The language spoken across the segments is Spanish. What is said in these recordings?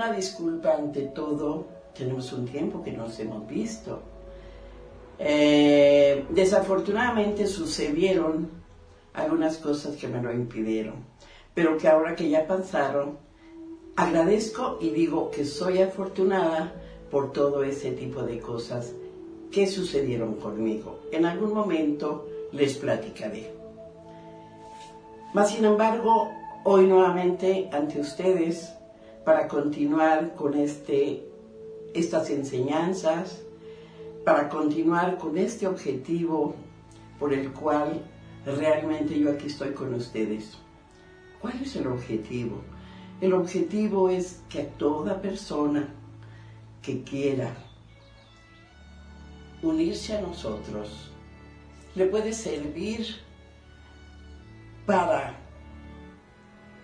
Una disculpa ante todo, tenemos un tiempo que nos hemos visto. Eh, desafortunadamente sucedieron algunas cosas que me lo impidieron, pero que ahora que ya pasaron, agradezco y digo que soy afortunada por todo ese tipo de cosas que sucedieron conmigo. En algún momento les platicaré. Mas, sin embargo, hoy nuevamente ante ustedes para continuar con este, estas enseñanzas, para continuar con este objetivo por el cual realmente yo aquí estoy con ustedes. ¿Cuál es el objetivo? El objetivo es que a toda persona que quiera unirse a nosotros le puede servir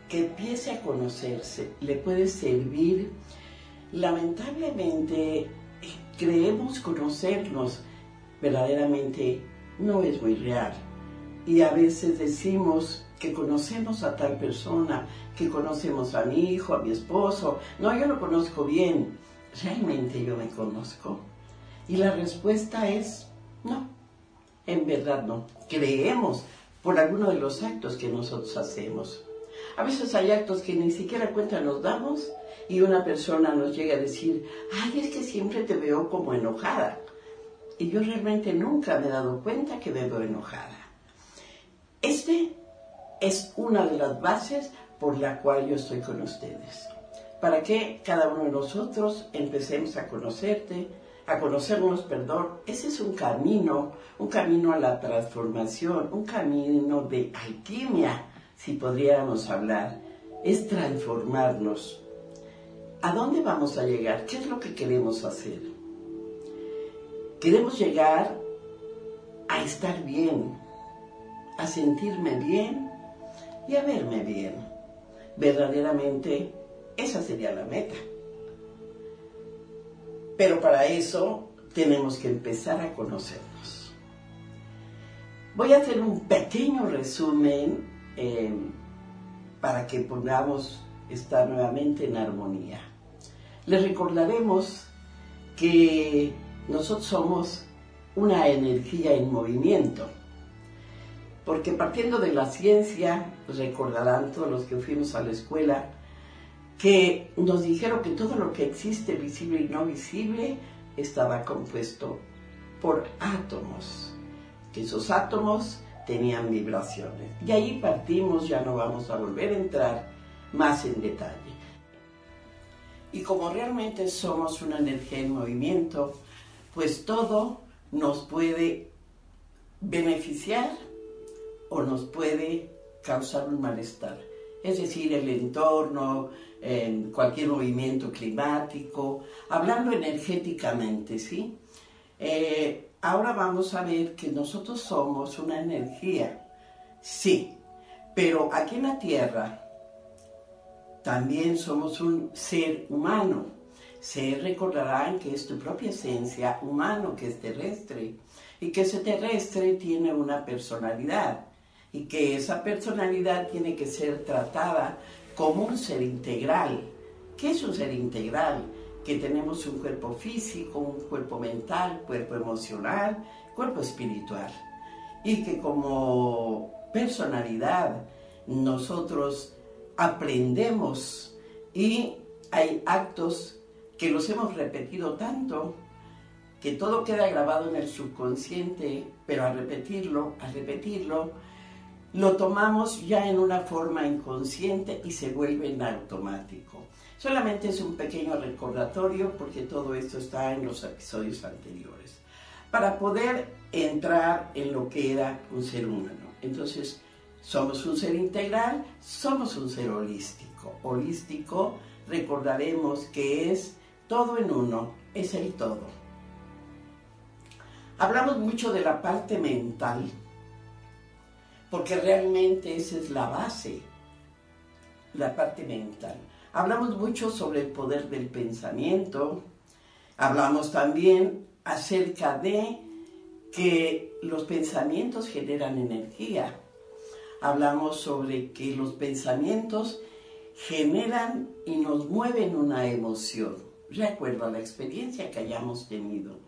que empiece a conocerse, le puede servir. Lamentablemente creemos conocernos, verdaderamente no es muy real. Y a veces decimos que conocemos a tal persona, que conocemos a mi hijo, a mi esposo. No, yo lo conozco bien. ¿Realmente yo me conozco? Y la respuesta es no. En verdad no. Creemos por alguno de los actos que nosotros hacemos. A veces hay actos que ni siquiera cuenta nos damos y una persona nos llega a decir, ay, es que siempre te veo como enojada. Y yo realmente nunca me he dado cuenta que me veo enojada. Este es una de las bases por la cual yo estoy con ustedes. Para que cada uno de nosotros empecemos a conocerte, a conocernos, perdón, ese es un camino, un camino a la transformación, un camino de alquimia, si podríamos hablar, es transformarnos. ¿A dónde vamos a llegar? ¿Qué es lo que queremos hacer? Queremos llegar a estar bien, a sentirme bien y a verme bien. Verdaderamente, esa sería la meta. Pero para eso tenemos que empezar a conocernos. Voy a hacer un pequeño resumen eh, para que podamos estar nuevamente en armonía. Les recordaremos que nosotros somos una energía en movimiento, porque partiendo de la ciencia, recordarán todos los que fuimos a la escuela, que nos dijeron que todo lo que existe, visible y no visible, estaba compuesto por átomos, que esos átomos tenían vibraciones. Y ahí partimos, ya no vamos a volver a entrar más en detalle. Y como realmente somos una energía en movimiento, pues todo nos puede beneficiar o nos puede causar un malestar es decir, el entorno, en cualquier movimiento climático, hablando energéticamente, ¿sí? Eh, ahora vamos a ver que nosotros somos una energía, sí, pero aquí en la Tierra también somos un ser humano. Se recordarán que es tu propia esencia humano, que es terrestre, y que ese terrestre tiene una personalidad y que esa personalidad tiene que ser tratada como un ser integral. ¿Qué es un ser integral? Que tenemos un cuerpo físico, un cuerpo mental, cuerpo emocional, cuerpo espiritual. Y que como personalidad nosotros aprendemos y hay actos que los hemos repetido tanto que todo queda grabado en el subconsciente, pero al repetirlo, al repetirlo, lo tomamos ya en una forma inconsciente y se vuelve en automático. Solamente es un pequeño recordatorio porque todo esto está en los episodios anteriores. Para poder entrar en lo que era un ser humano. Entonces, somos un ser integral, somos un ser holístico. Holístico, recordaremos que es todo en uno, es el todo. Hablamos mucho de la parte mental, porque realmente esa es la base, la parte mental. Hablamos mucho sobre el poder del pensamiento, hablamos también acerca de que los pensamientos generan energía. Hablamos sobre que los pensamientos generan y nos mueven una emoción, de acuerdo a la experiencia que hayamos tenido.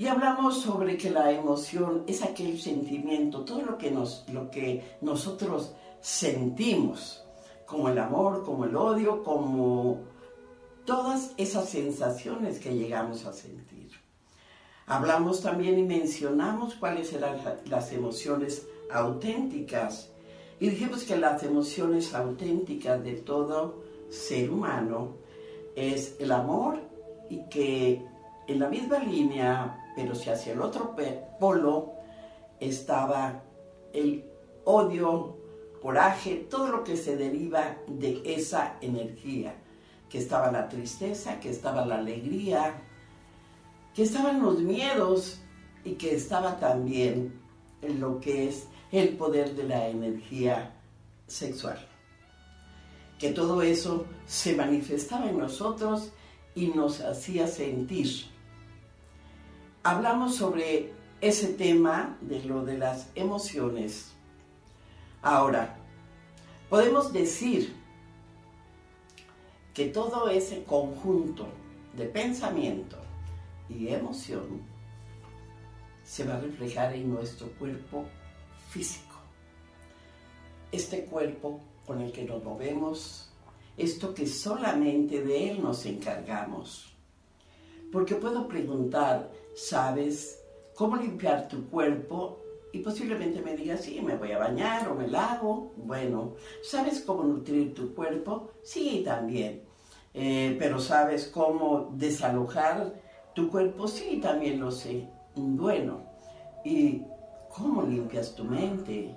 Y hablamos sobre que la emoción es aquel sentimiento, todo lo que, nos, lo que nosotros sentimos, como el amor, como el odio, como todas esas sensaciones que llegamos a sentir. Hablamos también y mencionamos cuáles eran las emociones auténticas. Y dijimos que las emociones auténticas de todo ser humano es el amor y que en la misma línea, pero si hacia el otro polo, estaba el odio, coraje, todo lo que se deriva de esa energía, que estaba la tristeza, que estaba la alegría, que estaban los miedos y que estaba también lo que es el poder de la energía sexual. Que todo eso se manifestaba en nosotros y nos hacía sentir. Hablamos sobre ese tema de lo de las emociones. Ahora, podemos decir que todo ese conjunto de pensamiento y emoción se va a reflejar en nuestro cuerpo físico. Este cuerpo con el que nos movemos, esto que solamente de él nos encargamos. Porque puedo preguntar, ¿sabes cómo limpiar tu cuerpo? Y posiblemente me digas, sí, me voy a bañar o me lavo. Bueno, ¿sabes cómo nutrir tu cuerpo? Sí, también. Eh, pero ¿sabes cómo desalojar tu cuerpo? Sí, también lo sé. Bueno, ¿y cómo limpias tu mente?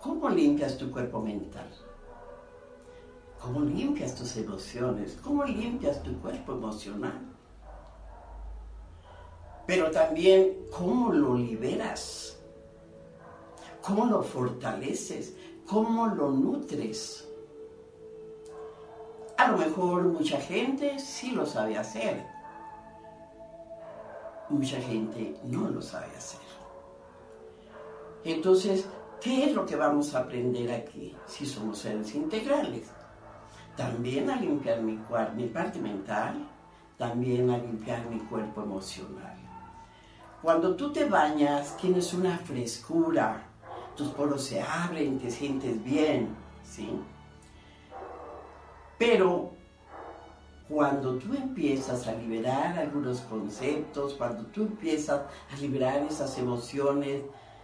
¿Cómo limpias tu cuerpo mental? ¿Cómo limpias tus emociones? ¿Cómo limpias tu cuerpo emocional? Pero también cómo lo liberas, cómo lo fortaleces, cómo lo nutres. A lo mejor mucha gente sí lo sabe hacer, mucha gente no lo sabe hacer. Entonces, ¿qué es lo que vamos a aprender aquí si somos seres integrales? También a limpiar mi, parte mental, también a limpiar mi cuerpo emocional. Cuando tú te bañas, tienes una frescura, tus poros se abren, te sientes bien, ¿sí? Pero cuando tú empiezas a liberar algunos conceptos, cuando tú empiezas a liberar esas emociones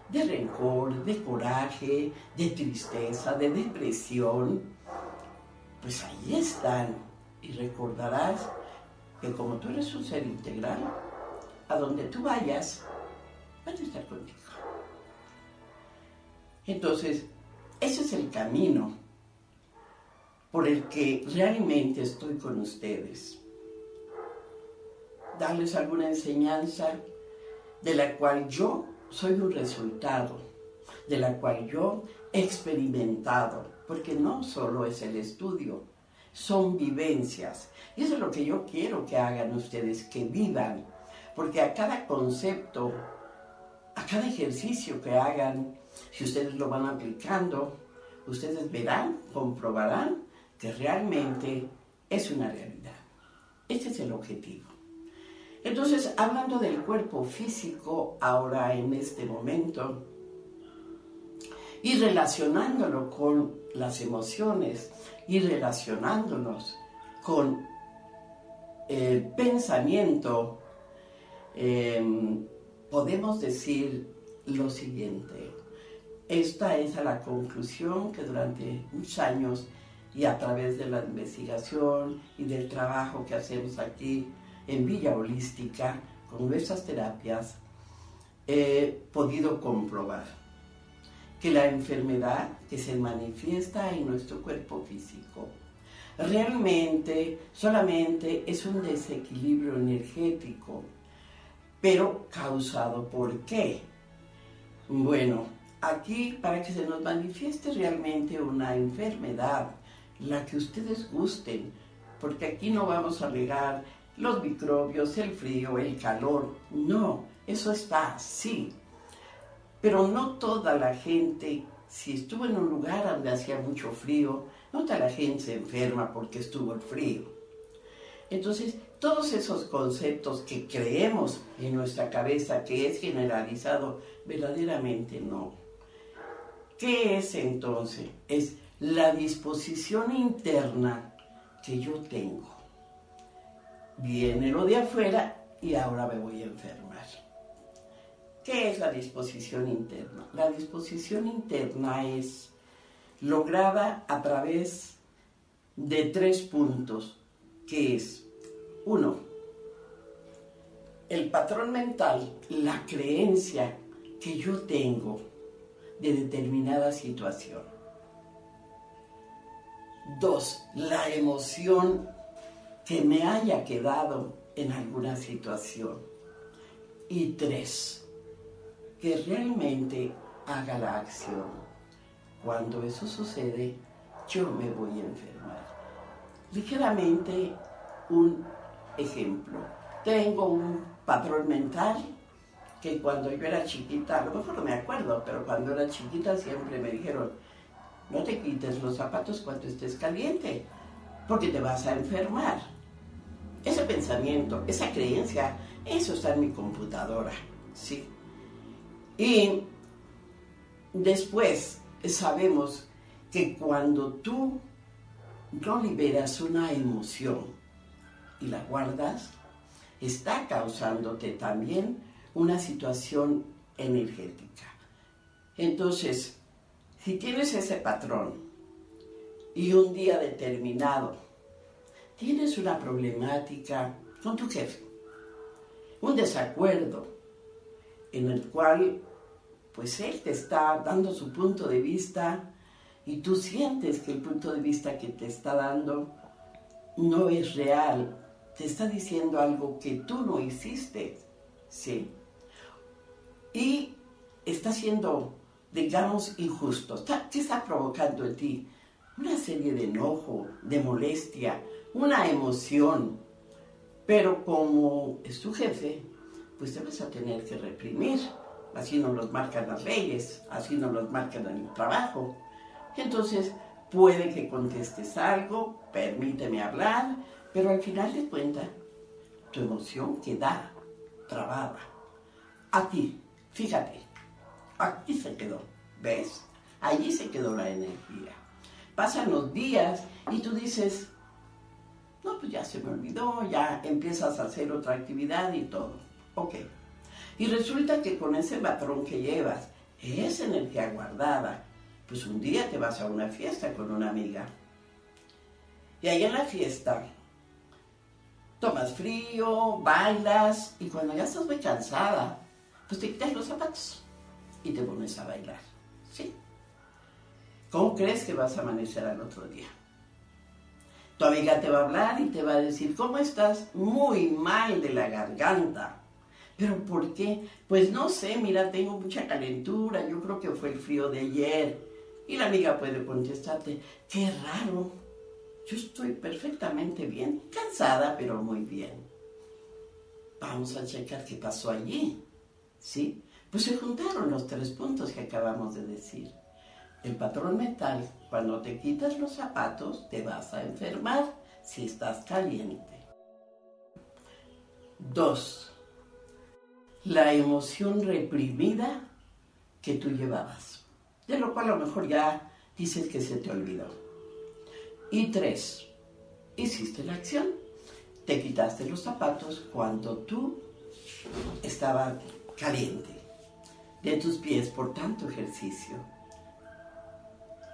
de rencor, de coraje, de tristeza, de depresión, pues ahí están. Y recordarás que como tú eres un ser integral, a donde tú vayas, van a estar contigo. Entonces, ese es el camino por el que realmente estoy con ustedes. Darles alguna enseñanza de la cual yo soy un resultado, de la cual yo he experimentado, porque no solo es el estudio, son vivencias. Y eso es lo que yo quiero que hagan ustedes, que vivan porque a cada concepto, a cada ejercicio que hagan, si ustedes lo van aplicando, ustedes verán, comprobarán que realmente es una realidad. Este es el objetivo. Entonces, hablando del cuerpo físico ahora en este momento y relacionándolo con las emociones y relacionándonos con el pensamiento Em, podemos decir lo siguiente. Esta es la conclusión que durante muchos años y a través de la investigación y del trabajo que hacemos aquí en Villa Holística con nuestras terapias, he podido comprobar que la enfermedad que se manifiesta en nuestro cuerpo físico realmente solamente es un desequilibrio energético pero causado por qué. Bueno, aquí para que se nos manifieste realmente una enfermedad, la que ustedes gusten, porque aquí no vamos a alegar los microbios, el frío, el calor, no, eso está así. Pero no toda la gente si estuvo en un lugar donde hacía mucho frío, no toda la gente se enferma porque estuvo el frío. Entonces, todos esos conceptos que creemos en nuestra cabeza que es generalizado, verdaderamente no. ¿Qué es entonces? Es la disposición interna que yo tengo. Viene lo de afuera y ahora me voy a enfermar. ¿Qué es la disposición interna? La disposición interna es lograda a través de tres puntos, que es, uno, el patrón mental, la creencia que yo tengo de determinada situación. Dos, la emoción que me haya quedado en alguna situación. Y tres, que realmente haga la acción. Cuando eso sucede, yo me voy a enfermar. Ligeramente un ejemplo. Tengo un patrón mental que cuando yo era chiquita, a lo mejor no me acuerdo, pero cuando era chiquita siempre me dijeron, no te quites los zapatos cuando estés caliente, porque te vas a enfermar. Ese pensamiento, esa creencia, eso está en mi computadora, ¿sí? Y después sabemos que cuando tú no liberas una emoción y la guardas, está causándote también una situación energética. Entonces, si tienes ese patrón y un día determinado tienes una problemática con tu jefe, un desacuerdo en el cual pues él te está dando su punto de vista y tú sientes que el punto de vista que te está dando no es real, te está diciendo algo que tú no hiciste, ¿sí? Y está siendo, digamos, injusto, ¿qué está provocando en ti? Una serie de enojo, de molestia, una emoción, pero como es tu jefe, pues te vas a tener que reprimir así nos los marcan las leyes, así nos los marcan en el trabajo. Entonces, puede que contestes algo, permíteme hablar, pero al final de cuentas, tu emoción queda trabada. A ti, fíjate, aquí se quedó, ¿ves? Allí se quedó la energía. Pasan los días y tú dices, no, pues ya se me olvidó, ya empiezas a hacer otra actividad y todo. Ok, y resulta que con ese patrón que llevas, esa energía guardada, pues un día te vas a una fiesta con una amiga. Y ahí en la fiesta tomas frío, bailas y cuando ya estás muy cansada, pues te quitas los zapatos y te pones a bailar. ¿Sí? ¿Cómo crees que vas a amanecer al otro día? Tu amiga te va a hablar y te va a decir, ¿cómo estás? Muy mal de la garganta. ¿Pero por qué? Pues no sé, mira, tengo mucha calentura, yo creo que fue el frío de ayer. Y la amiga puede contestarte, qué raro, yo estoy perfectamente bien, cansada, pero muy bien. Vamos a checar qué pasó allí, ¿sí? Pues se juntaron los tres puntos que acabamos de decir. El patrón mental, cuando te quitas los zapatos, te vas a enfermar si estás caliente. Dos, la emoción reprimida que tú llevabas, de lo cual a lo mejor ya dices que se te olvidó. Y tres, hiciste la acción, te quitaste los zapatos cuando tú estabas caliente de tus pies por tanto ejercicio.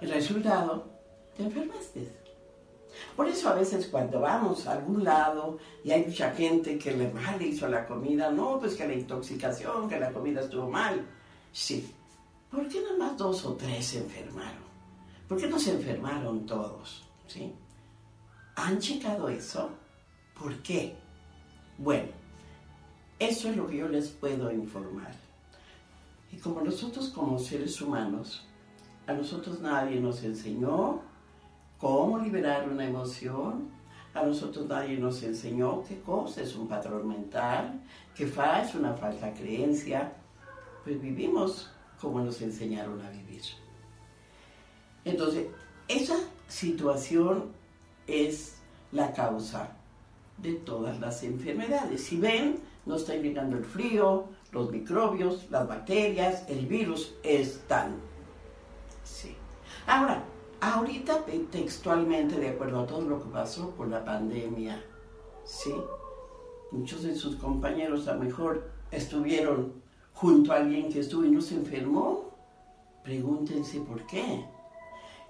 El resultado, te enfermaste. Por eso a veces cuando vamos a algún lado y hay mucha gente que le mal hizo la comida, no, pues que la intoxicación, que la comida estuvo mal. Sí. ¿Por qué nada más dos o tres se enfermaron? ¿Por qué no se enfermaron todos? ¿Sí? ¿Han checado eso? ¿Por qué? Bueno, eso es lo que yo les puedo informar. Y como nosotros como seres humanos, a nosotros nadie nos enseñó cómo liberar una emoción. A nosotros nadie nos enseñó qué cosa es un patrón mental, qué es una falsa creencia. Pues vivimos como nos enseñaron a vivir. Entonces, esa situación es la causa de todas las enfermedades. Si ven, no está llegando el frío, los microbios, las bacterias, el virus están. Sí. Ahora, ahorita textualmente, de acuerdo a todo lo que pasó con la pandemia, ¿sí? Muchos de sus compañeros a lo mejor estuvieron junto a alguien que estuvo y no se enfermó. Pregúntense por qué.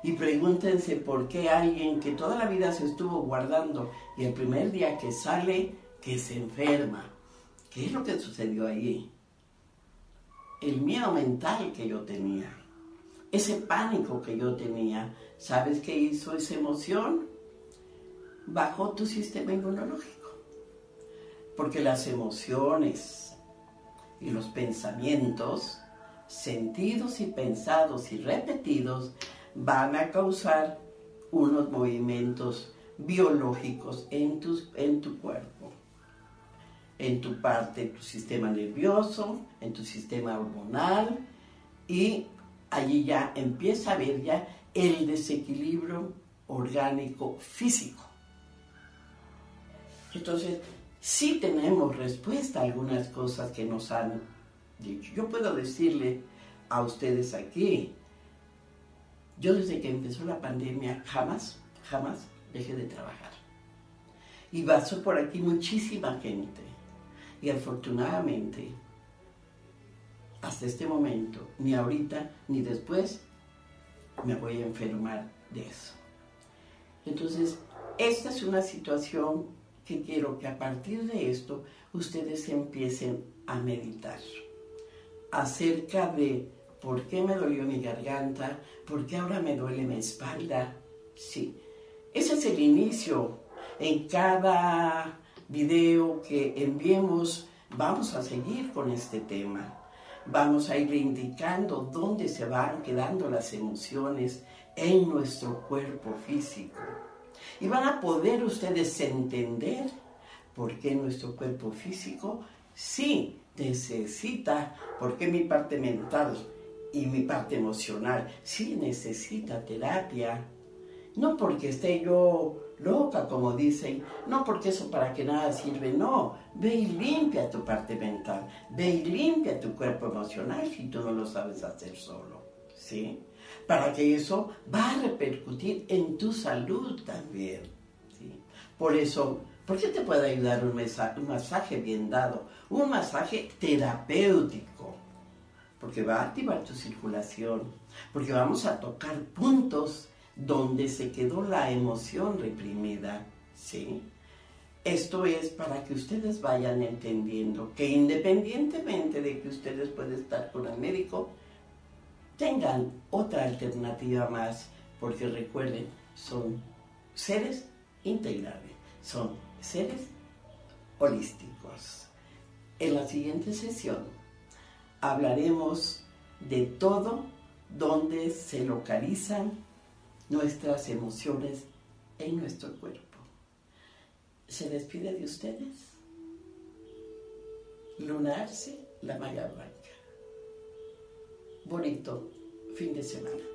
Y pregúntense por qué alguien que toda la vida se estuvo guardando y el primer día que sale, que se enferma. ¿Qué es lo que sucedió ahí? El miedo mental que yo tenía, ese pánico que yo tenía, ¿sabes qué hizo esa emoción? Bajó tu sistema inmunológico. Porque las emociones y los pensamientos, sentidos y pensados y repetidos, van a causar unos movimientos biológicos en tu, en tu cuerpo, en tu parte, tu sistema nervioso, en tu sistema hormonal y allí ya empieza a haber ya el desequilibrio orgánico físico. Entonces, sí tenemos respuesta a algunas cosas que nos han dicho. Yo puedo decirle a ustedes aquí, yo desde que empezó la pandemia jamás, jamás dejé de trabajar. Y pasó por aquí muchísima gente. Y afortunadamente, hasta este momento, ni ahorita ni después, me voy a enfermar de eso. Entonces, esta es una situación que quiero que a partir de esto ustedes empiecen a meditar acerca de ¿Por qué me dolió mi garganta? ¿Por qué ahora me duele mi espalda? Sí, ese es el inicio. En cada video que enviemos vamos a seguir con este tema. Vamos a ir indicando dónde se van quedando las emociones en nuestro cuerpo físico. Y van a poder ustedes entender por qué nuestro cuerpo físico sí necesita, por qué mi parte mental y mi parte emocional sí necesita terapia. No porque esté yo loca, como dicen, no porque eso para que nada sirve, no. Ve y limpia tu parte mental, ve y limpia tu cuerpo emocional si tú no lo sabes hacer solo, ¿sí? Para que eso va a repercutir en tu salud también, ¿sí? Por eso, ¿por qué te puede ayudar un, un masaje bien dado? Un masaje terapéutico porque va a activar tu circulación, porque vamos a tocar puntos donde se quedó la emoción reprimida, ¿sí? Esto es para que ustedes vayan entendiendo que independientemente de que ustedes puedan estar con el médico, tengan otra alternativa más, porque recuerden, son seres integrales, son seres holísticos. En la siguiente sesión hablaremos de todo donde se localizan nuestras emociones en nuestro cuerpo. Se despide de ustedes. Lunarse la malla blanca. Bonito fin de semana.